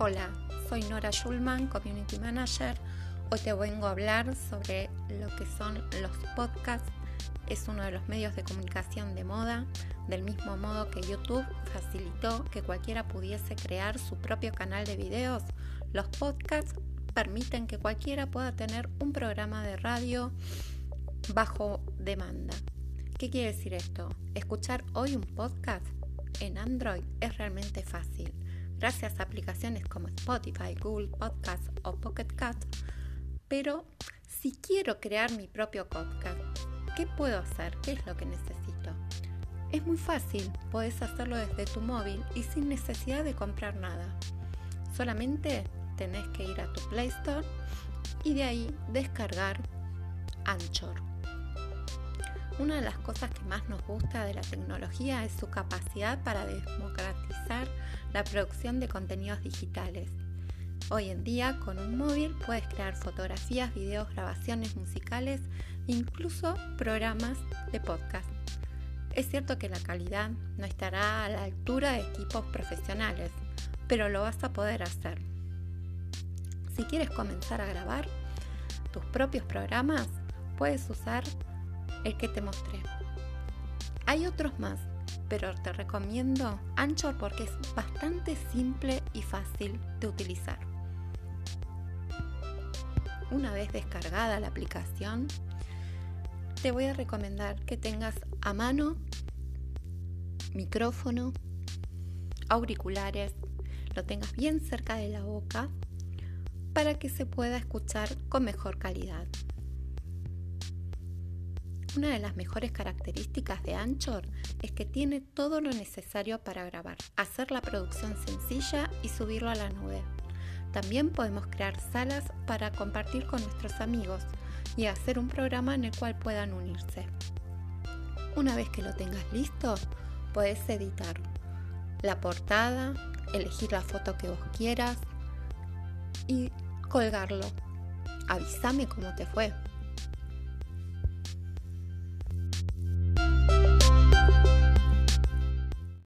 Hola, soy Nora Schulman, Community Manager. Hoy te vengo a hablar sobre lo que son los podcasts. Es uno de los medios de comunicación de moda, del mismo modo que YouTube facilitó que cualquiera pudiese crear su propio canal de videos. Los podcasts permiten que cualquiera pueda tener un programa de radio bajo demanda. ¿Qué quiere decir esto? Escuchar hoy un podcast en Android es realmente fácil gracias a aplicaciones como Spotify, Google Podcast o Pocket Cast. Pero si quiero crear mi propio podcast, ¿qué puedo hacer? ¿Qué es lo que necesito? Es muy fácil, puedes hacerlo desde tu móvil y sin necesidad de comprar nada. Solamente tenés que ir a tu Play Store y de ahí descargar Anchor. Una de las cosas que más nos gusta de la tecnología es su capacidad para democratizar la producción de contenidos digitales. Hoy en día con un móvil puedes crear fotografías, videos, grabaciones musicales e incluso programas de podcast. Es cierto que la calidad no estará a la altura de equipos profesionales, pero lo vas a poder hacer. Si quieres comenzar a grabar tus propios programas, puedes usar el que te mostré. Hay otros más, pero te recomiendo Anchor porque es bastante simple y fácil de utilizar. Una vez descargada la aplicación, te voy a recomendar que tengas a mano micrófono, auriculares, lo tengas bien cerca de la boca para que se pueda escuchar con mejor calidad. Una de las mejores características de Anchor es que tiene todo lo necesario para grabar, hacer la producción sencilla y subirlo a la nube. También podemos crear salas para compartir con nuestros amigos y hacer un programa en el cual puedan unirse. Una vez que lo tengas listo, puedes editar la portada, elegir la foto que vos quieras y colgarlo. Avísame cómo te fue.